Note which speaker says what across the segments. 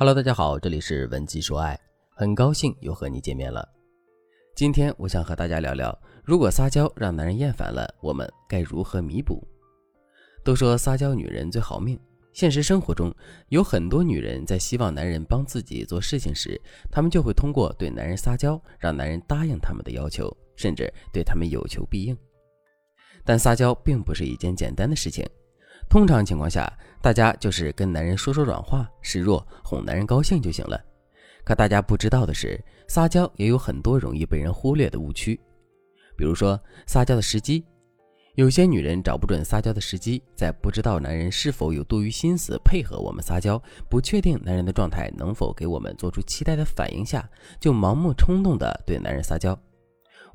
Speaker 1: Hello，大家好，这里是文姬说爱，很高兴又和你见面了。今天我想和大家聊聊，如果撒娇让男人厌烦了，我们该如何弥补？都说撒娇女人最好命，现实生活中有很多女人在希望男人帮自己做事情时，她们就会通过对男人撒娇，让男人答应他们的要求，甚至对他们有求必应。但撒娇并不是一件简单的事情。通常情况下，大家就是跟男人说说软话，示弱，哄男人高兴就行了。可大家不知道的是，撒娇也有很多容易被人忽略的误区。比如说，撒娇的时机，有些女人找不准撒娇的时机，在不知道男人是否有多余心思配合我们撒娇，不确定男人的状态能否给我们做出期待的反应下，就盲目冲动的对男人撒娇。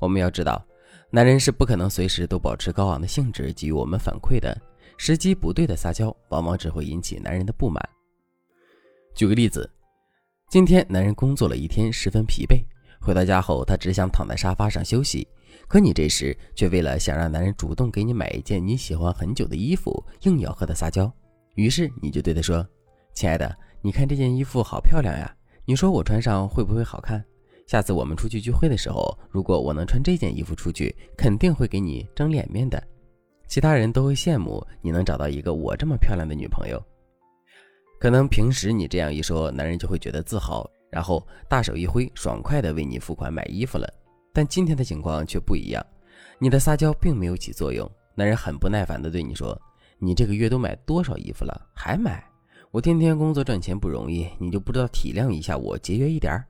Speaker 1: 我们要知道，男人是不可能随时都保持高昂的兴致给予我们反馈的。时机不对的撒娇，往往只会引起男人的不满。举个例子，今天男人工作了一天，十分疲惫，回到家后，他只想躺在沙发上休息。可你这时却为了想让男人主动给你买一件你喜欢很久的衣服，硬要和他撒娇。于是你就对他说：“亲爱的，你看这件衣服好漂亮呀，你说我穿上会不会好看？下次我们出去聚会的时候，如果我能穿这件衣服出去，肯定会给你争脸面的。”其他人都会羡慕你能找到一个我这么漂亮的女朋友。可能平时你这样一说，男人就会觉得自豪，然后大手一挥，爽快的为你付款买衣服了。但今天的情况却不一样，你的撒娇并没有起作用，男人很不耐烦的对你说：“你这个月都买多少衣服了，还买？我天天工作赚钱不容易，你就不知道体谅一下我，节约一点儿？”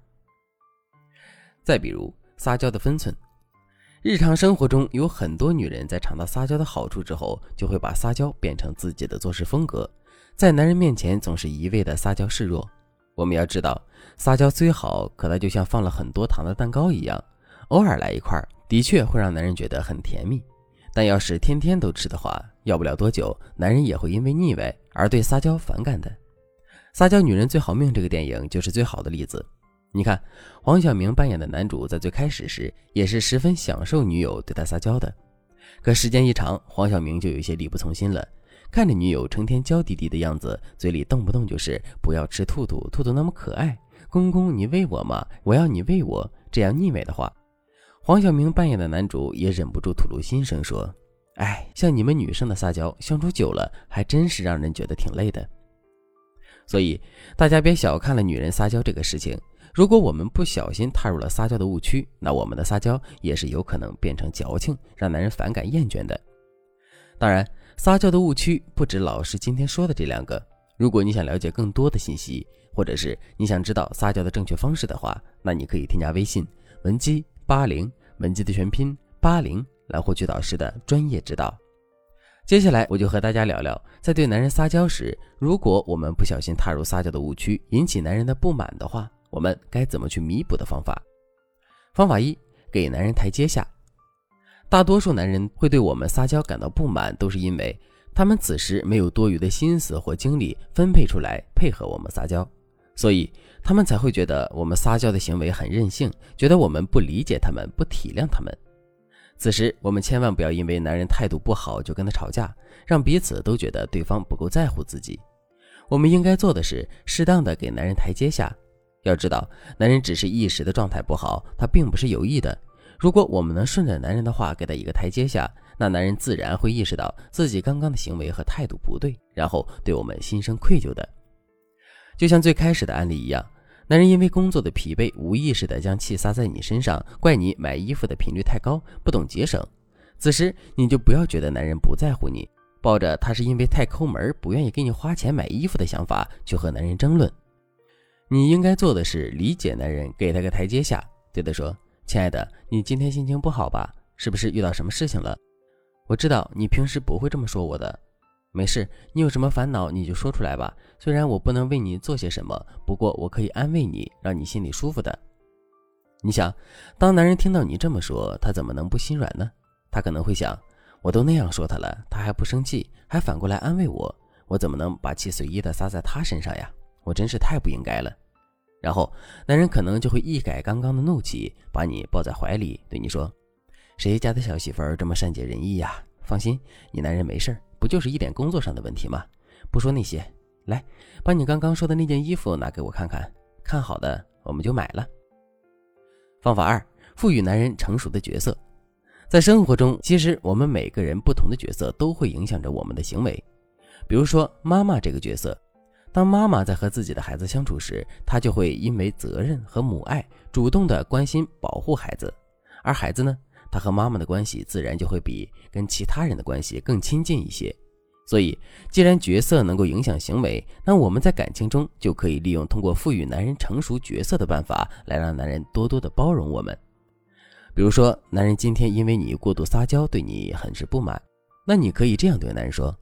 Speaker 1: 再比如撒娇的分寸。日常生活中有很多女人在尝到撒娇的好处之后，就会把撒娇变成自己的做事风格，在男人面前总是一味的撒娇示弱。我们要知道，撒娇虽好，可它就像放了很多糖的蛋糕一样，偶尔来一块，的确会让男人觉得很甜蜜。但要是天天都吃的话，要不了多久，男人也会因为腻味而对撒娇反感的。撒娇女人最好命这个电影就是最好的例子。你看，黄晓明扮演的男主在最开始时也是十分享受女友对他撒娇的，可时间一长，黄晓明就有些力不从心了。看着女友成天娇滴滴的样子，嘴里动不动就是“不要吃兔兔，兔兔那么可爱，公公你喂我嘛，我要你喂我”这样腻歪的话，黄晓明扮演的男主也忍不住吐露心声说：“哎，像你们女生的撒娇，相处久了还真是让人觉得挺累的。”所以大家别小看了女人撒娇这个事情。如果我们不小心踏入了撒娇的误区，那我们的撒娇也是有可能变成矫情，让男人反感厌倦的。当然，撒娇的误区不止老师今天说的这两个。如果你想了解更多的信息，或者是你想知道撒娇的正确方式的话，那你可以添加微信文姬八零，文姬的全拼八零，来获取导师的专业指导。接下来我就和大家聊聊，在对男人撒娇时，如果我们不小心踏入撒娇的误区，引起男人的不满的话。我们该怎么去弥补的方法？方法一：给男人台阶下。大多数男人会对我们撒娇感到不满，都是因为他们此时没有多余的心思或精力分配出来配合我们撒娇，所以他们才会觉得我们撒娇的行为很任性，觉得我们不理解他们，不体谅他们。此时，我们千万不要因为男人态度不好就跟他吵架，让彼此都觉得对方不够在乎自己。我们应该做的是适当的给男人台阶下。要知道，男人只是一时的状态不好，他并不是有意的。如果我们能顺着男人的话给他一个台阶下，那男人自然会意识到自己刚刚的行为和态度不对，然后对我们心生愧疚的。就像最开始的案例一样，男人因为工作的疲惫，无意识的将气撒在你身上，怪你买衣服的频率太高，不懂节省。此时你就不要觉得男人不在乎你，抱着他是因为太抠门，不愿意给你花钱买衣服的想法去和男人争论。你应该做的是理解男人，给他个台阶下，对他说：“亲爱的，你今天心情不好吧？是不是遇到什么事情了？我知道你平时不会这么说我的，没事，你有什么烦恼你就说出来吧。虽然我不能为你做些什么，不过我可以安慰你，让你心里舒服的。你想，当男人听到你这么说，他怎么能不心软呢？他可能会想：我都那样说他了，他还不生气，还反过来安慰我，我怎么能把气随意的撒在他身上呀？”我真是太不应该了，然后男人可能就会一改刚刚的怒气，把你抱在怀里，对你说：“谁家的小媳妇儿这么善解人意呀？放心，你男人没事儿，不就是一点工作上的问题吗？不说那些，来，把你刚刚说的那件衣服拿给我看看，看好的我们就买了。方法二：赋予男人成熟的角色。在生活中，其实我们每个人不同的角色都会影响着我们的行为。比如说，妈妈这个角色，当妈妈在和自己的孩子相处时，她就会因为责任和母爱，主动的关心保护孩子；而孩子呢，他和妈妈的关系自然就会比跟其他人的关系更亲近一些。所以，既然角色能够影响行为，那我们在感情中就可以利用通过赋予男人成熟角色的办法，来让男人多多的包容我们。比如说，男人今天因为你过度撒娇，对你很是不满，那你可以这样对男人说：“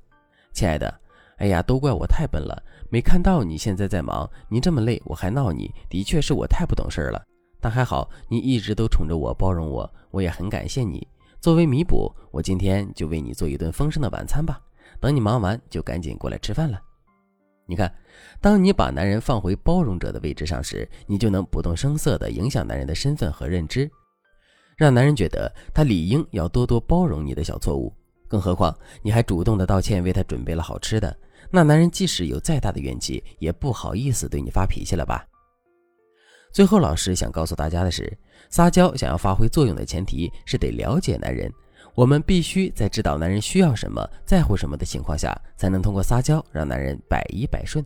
Speaker 1: 亲爱的，哎呀，都怪我太笨了，没看到你现在在忙，你这么累我还闹你，的确是我太不懂事儿了。但还好你一直都宠着我，包容我，我也很感谢你。作为弥补，我今天就为你做一顿丰盛的晚餐吧。等你忙完就赶紧过来吃饭了。”你看，当你把男人放回包容者的位置上时，你就能不动声色地影响男人的身份和认知。让男人觉得他理应要多多包容你的小错误，更何况你还主动的道歉，为他准备了好吃的，那男人即使有再大的怨气，也不好意思对你发脾气了吧？最后，老师想告诉大家的是，撒娇想要发挥作用的前提是得了解男人，我们必须在知道男人需要什么、在乎什么的情况下，才能通过撒娇让男人百依百顺。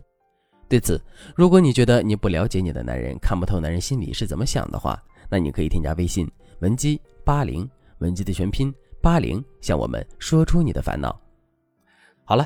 Speaker 1: 对此，如果你觉得你不了解你的男人，看不透男人心里是怎么想的话，那你可以添加微信。文姬八零，文姬的全拼八零，向我们说出你的烦恼。好了，